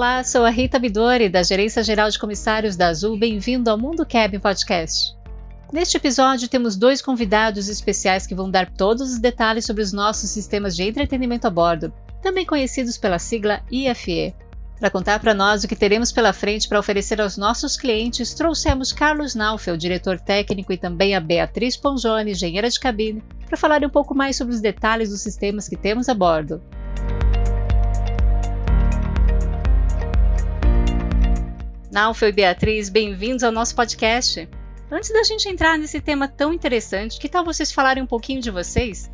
Olá, sou a Rita Bidori, da Gerência Geral de Comissários da Azul. Bem-vindo ao Mundo Cabin Podcast. Neste episódio, temos dois convidados especiais que vão dar todos os detalhes sobre os nossos sistemas de entretenimento a bordo, também conhecidos pela sigla IFE. Para contar para nós o que teremos pela frente para oferecer aos nossos clientes, trouxemos Carlos Naufel, diretor técnico, e também a Beatriz Ponjone, engenheira de cabine, para falar um pouco mais sobre os detalhes dos sistemas que temos a bordo. Naufel e Beatriz, bem-vindos ao nosso podcast. Antes da gente entrar nesse tema tão interessante, que tal vocês falarem um pouquinho de vocês?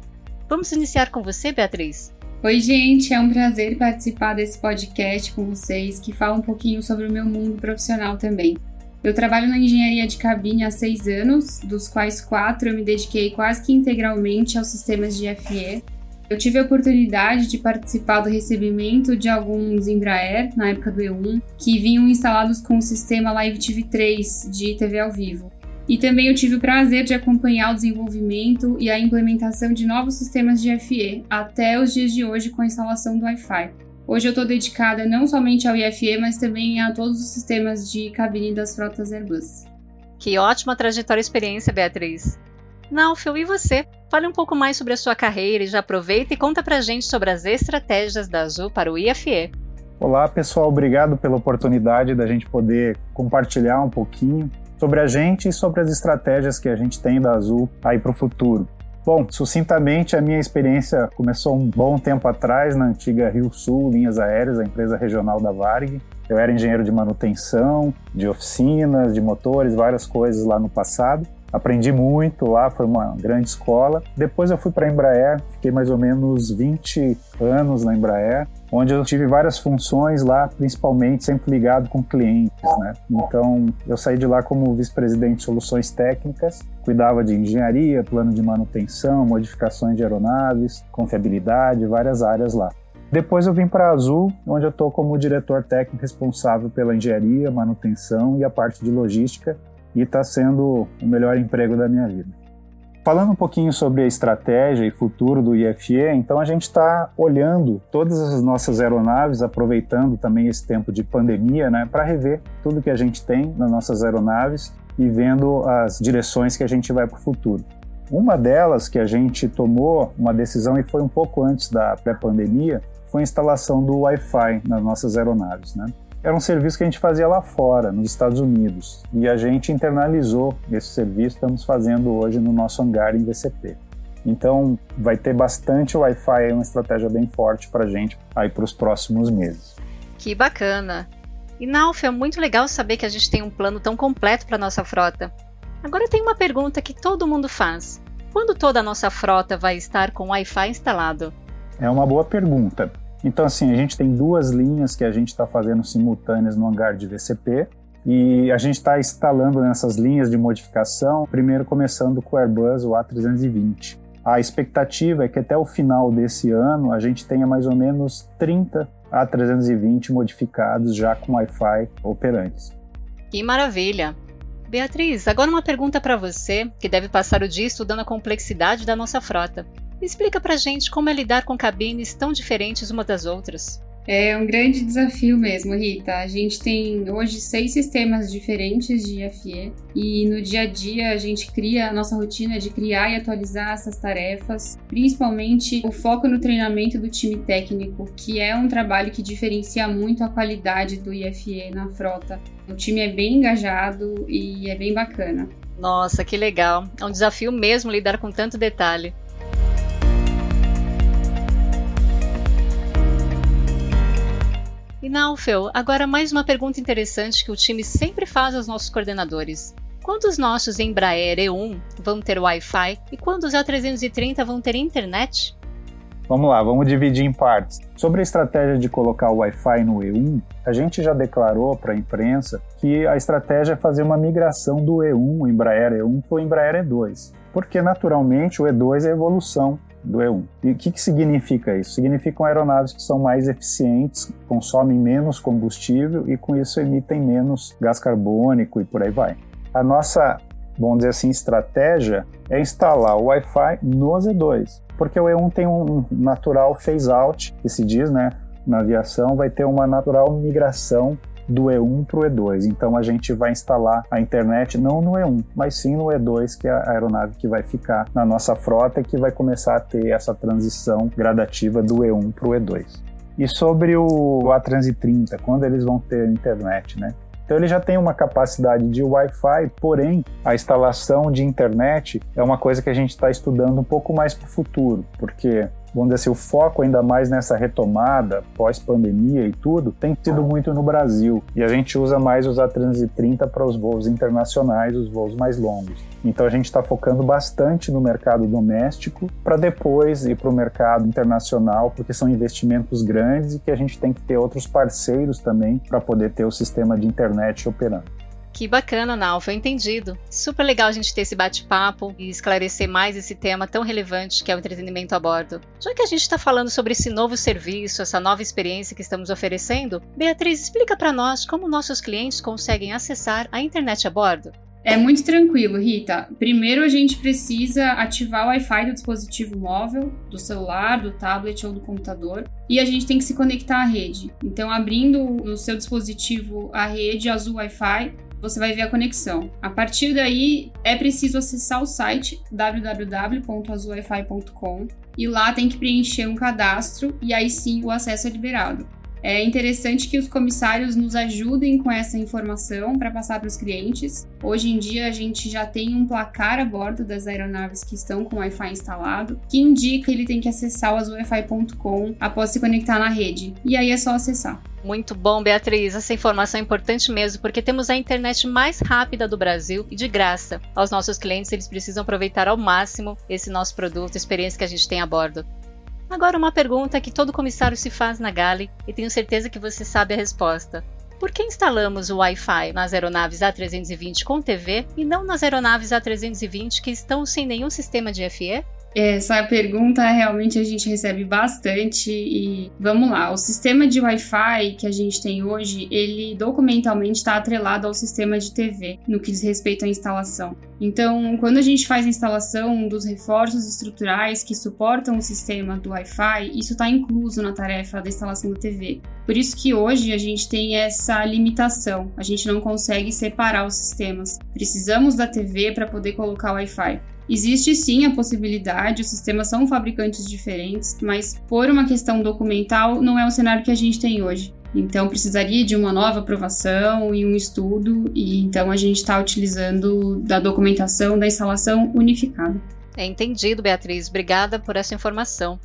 Vamos iniciar com você, Beatriz. Oi, gente, é um prazer participar desse podcast com vocês, que fala um pouquinho sobre o meu mundo profissional também. Eu trabalho na engenharia de cabine há seis anos, dos quais quatro eu me dediquei quase que integralmente aos sistemas de FE, eu tive a oportunidade de participar do recebimento de alguns Embraer, na época do E1, que vinham instalados com o sistema Live TV 3 de TV ao vivo. E também eu tive o prazer de acompanhar o desenvolvimento e a implementação de novos sistemas de FE, até os dias de hoje com a instalação do Wi-Fi. Hoje eu estou dedicada não somente ao IFE, mas também a todos os sistemas de cabine das frotas Airbus. Que ótima trajetória e experiência, Beatriz! Naufel, e você? Fale um pouco mais sobre a sua carreira e já aproveita e conta pra gente sobre as estratégias da Azul para o IFE. Olá, pessoal, obrigado pela oportunidade da gente poder compartilhar um pouquinho sobre a gente e sobre as estratégias que a gente tem da Azul aí para o futuro. Bom, sucintamente, a minha experiência começou um bom tempo atrás na antiga Rio Sul Linhas Aéreas, a empresa regional da Varg. Eu era engenheiro de manutenção, de oficinas, de motores, várias coisas lá no passado. Aprendi muito lá, foi uma grande escola. Depois eu fui para a Embraer, fiquei mais ou menos 20 anos na Embraer, onde eu tive várias funções lá, principalmente sempre ligado com clientes, né? Então, eu saí de lá como vice-presidente de soluções técnicas, cuidava de engenharia, plano de manutenção, modificações de aeronaves, confiabilidade, várias áreas lá. Depois eu vim para a Azul, onde eu estou como diretor técnico responsável pela engenharia, manutenção e a parte de logística, e está sendo o melhor emprego da minha vida. Falando um pouquinho sobre a estratégia e futuro do IFE, então a gente está olhando todas as nossas aeronaves, aproveitando também esse tempo de pandemia, né, para rever tudo que a gente tem nas nossas aeronaves e vendo as direções que a gente vai para o futuro. Uma delas que a gente tomou uma decisão e foi um pouco antes da pré-pandemia foi a instalação do Wi-Fi nas nossas aeronaves, né? Era um serviço que a gente fazia lá fora, nos Estados Unidos. E a gente internalizou esse serviço, estamos fazendo hoje no nosso hangar em VCP. Então, vai ter bastante Wi-Fi, é uma estratégia bem forte para a gente aí para os próximos meses. Que bacana! E Nalf, é muito legal saber que a gente tem um plano tão completo para nossa frota. Agora tem uma pergunta que todo mundo faz: quando toda a nossa frota vai estar com Wi-Fi instalado? É uma boa pergunta. Então, assim, a gente tem duas linhas que a gente está fazendo simultâneas no hangar de VCP e a gente está instalando nessas linhas de modificação, primeiro começando com o Airbus o A320. A expectativa é que até o final desse ano a gente tenha mais ou menos 30 A320 modificados já com Wi-Fi operantes. Que maravilha! Beatriz, agora uma pergunta para você, que deve passar o dia estudando a complexidade da nossa frota. Explica pra gente como é lidar com cabines tão diferentes uma das outras. É um grande desafio mesmo, Rita. A gente tem hoje seis sistemas diferentes de FE e no dia a dia a gente cria a nossa rotina de criar e atualizar essas tarefas, principalmente o foco no treinamento do time técnico, que é um trabalho que diferencia muito a qualidade do IFE na frota. O time é bem engajado e é bem bacana. Nossa, que legal! É um desafio mesmo lidar com tanto detalhe. E Naufel, agora mais uma pergunta interessante que o time sempre faz aos nossos coordenadores. Quando os nossos Embraer E1 vão ter Wi-Fi e quando os A330 vão ter internet? Vamos lá, vamos dividir em partes. Sobre a estratégia de colocar o Wi-Fi no E1, a gente já declarou para a imprensa que a estratégia é fazer uma migração do E1, o Embraer E1, para o Embraer E2, porque naturalmente o E2 é evolução do E1. E o que, que significa isso? Significam aeronaves que são mais eficientes, consomem menos combustível e com isso emitem menos gás carbônico e por aí vai. A nossa vamos dizer assim, estratégia é instalar o Wi-Fi no Z2, porque o E1 tem um natural phase-out, que se diz, né, na aviação, vai ter uma natural migração do E1 para o E2. Então a gente vai instalar a internet não no E1, mas sim no E2, que é a aeronave que vai ficar na nossa frota e que vai começar a ter essa transição gradativa do E1 para o E2. E sobre o A330, quando eles vão ter internet, né? Então ele já tem uma capacidade de Wi-Fi, porém a instalação de internet é uma coisa que a gente está estudando um pouco mais para o futuro, porque vamos dizer assim, o foco ainda mais nessa retomada pós-pandemia e tudo, tem sido muito no Brasil. E a gente usa mais os A330 para os voos internacionais, os voos mais longos. Então a gente está focando bastante no mercado doméstico para depois ir para o mercado internacional, porque são investimentos grandes e que a gente tem que ter outros parceiros também para poder ter o sistema de internet operando. Que bacana, Nalfa, entendido. Super legal a gente ter esse bate-papo e esclarecer mais esse tema tão relevante que é o entretenimento a bordo. Já que a gente está falando sobre esse novo serviço, essa nova experiência que estamos oferecendo, Beatriz, explica para nós como nossos clientes conseguem acessar a internet a bordo. É muito tranquilo, Rita. Primeiro a gente precisa ativar o Wi-Fi do dispositivo móvel, do celular, do tablet ou do computador, e a gente tem que se conectar à rede. Então, abrindo no seu dispositivo a rede azul Wi-Fi, você vai ver a conexão. A partir daí, é preciso acessar o site www.azulwifi.com e lá tem que preencher um cadastro e aí sim o acesso é liberado. É interessante que os comissários nos ajudem com essa informação para passar para os clientes. Hoje em dia, a gente já tem um placar a bordo das aeronaves que estão com Wi-Fi instalado, que indica ele tem que acessar o azulwifi.com após se conectar na rede. E aí é só acessar. Muito bom, Beatriz. Essa informação é importante mesmo, porque temos a internet mais rápida do Brasil e de graça. Aos nossos clientes, eles precisam aproveitar ao máximo esse nosso produto, experiência que a gente tem a bordo. Agora, uma pergunta que todo comissário se faz na Gale e tenho certeza que você sabe a resposta. Por que instalamos o Wi-Fi nas aeronaves A320 com TV e não nas aeronaves A320 que estão sem nenhum sistema de FE? Essa pergunta realmente a gente recebe bastante e vamos lá. O sistema de Wi-Fi que a gente tem hoje, ele documentalmente está atrelado ao sistema de TV no que diz respeito à instalação. Então, quando a gente faz a instalação dos reforços estruturais que suportam o sistema do Wi-Fi, isso está incluso na tarefa da instalação da TV. Por isso que hoje a gente tem essa limitação. A gente não consegue separar os sistemas. Precisamos da TV para poder colocar o Wi-Fi. Existe sim a possibilidade, os sistemas são fabricantes diferentes, mas por uma questão documental não é o cenário que a gente tem hoje. Então precisaria de uma nova aprovação e um estudo, e então a gente está utilizando da documentação da instalação unificada. É entendido, Beatriz. Obrigada por essa informação.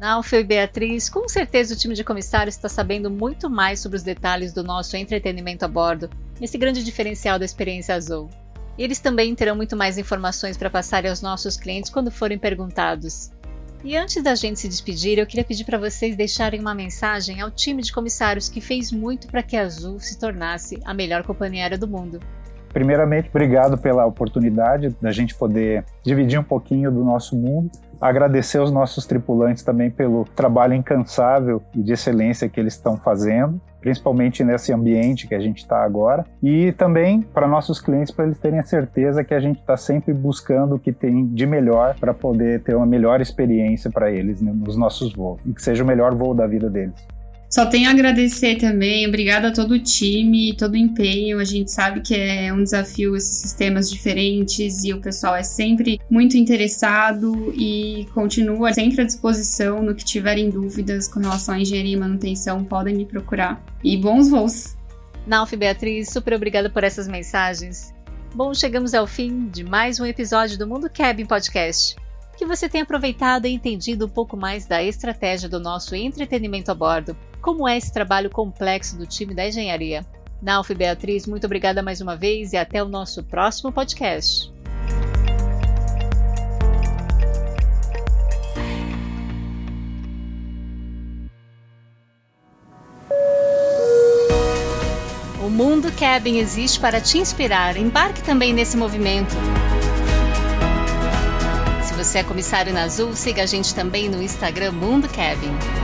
Alfio e Beatriz, com certeza o time de comissários está sabendo muito mais sobre os detalhes do nosso entretenimento a bordo, esse grande diferencial da experiência azul. E eles também terão muito mais informações para passar aos nossos clientes quando forem perguntados. E antes da gente se despedir, eu queria pedir para vocês deixarem uma mensagem ao time de comissários que fez muito para que a Azul se tornasse a melhor companhia aérea do mundo. Primeiramente, obrigado pela oportunidade da gente poder dividir um pouquinho do nosso mundo. Agradecer aos nossos tripulantes também pelo trabalho incansável e de excelência que eles estão fazendo, principalmente nesse ambiente que a gente está agora. E também para nossos clientes, para eles terem a certeza que a gente está sempre buscando o que tem de melhor para poder ter uma melhor experiência para eles né, nos nossos voos e que seja o melhor voo da vida deles. Só tenho a agradecer também, obrigada a todo o time, todo o empenho. A gente sabe que é um desafio esses sistemas diferentes e o pessoal é sempre muito interessado e continua sempre à disposição no que tiverem dúvidas com relação à engenharia e manutenção, podem me procurar. E bons voos! Nauf Beatriz, super obrigada por essas mensagens. Bom, chegamos ao fim de mais um episódio do Mundo Cabin Podcast que você tenha aproveitado e entendido um pouco mais da estratégia do nosso entretenimento a bordo, como é esse trabalho complexo do time da engenharia. Nauf Beatriz, muito obrigada mais uma vez e até o nosso próximo podcast. O Mundo Cabin existe para te inspirar. Embarque também nesse movimento. Se você é comissário na Azul, siga a gente também no Instagram Mundo Cabin.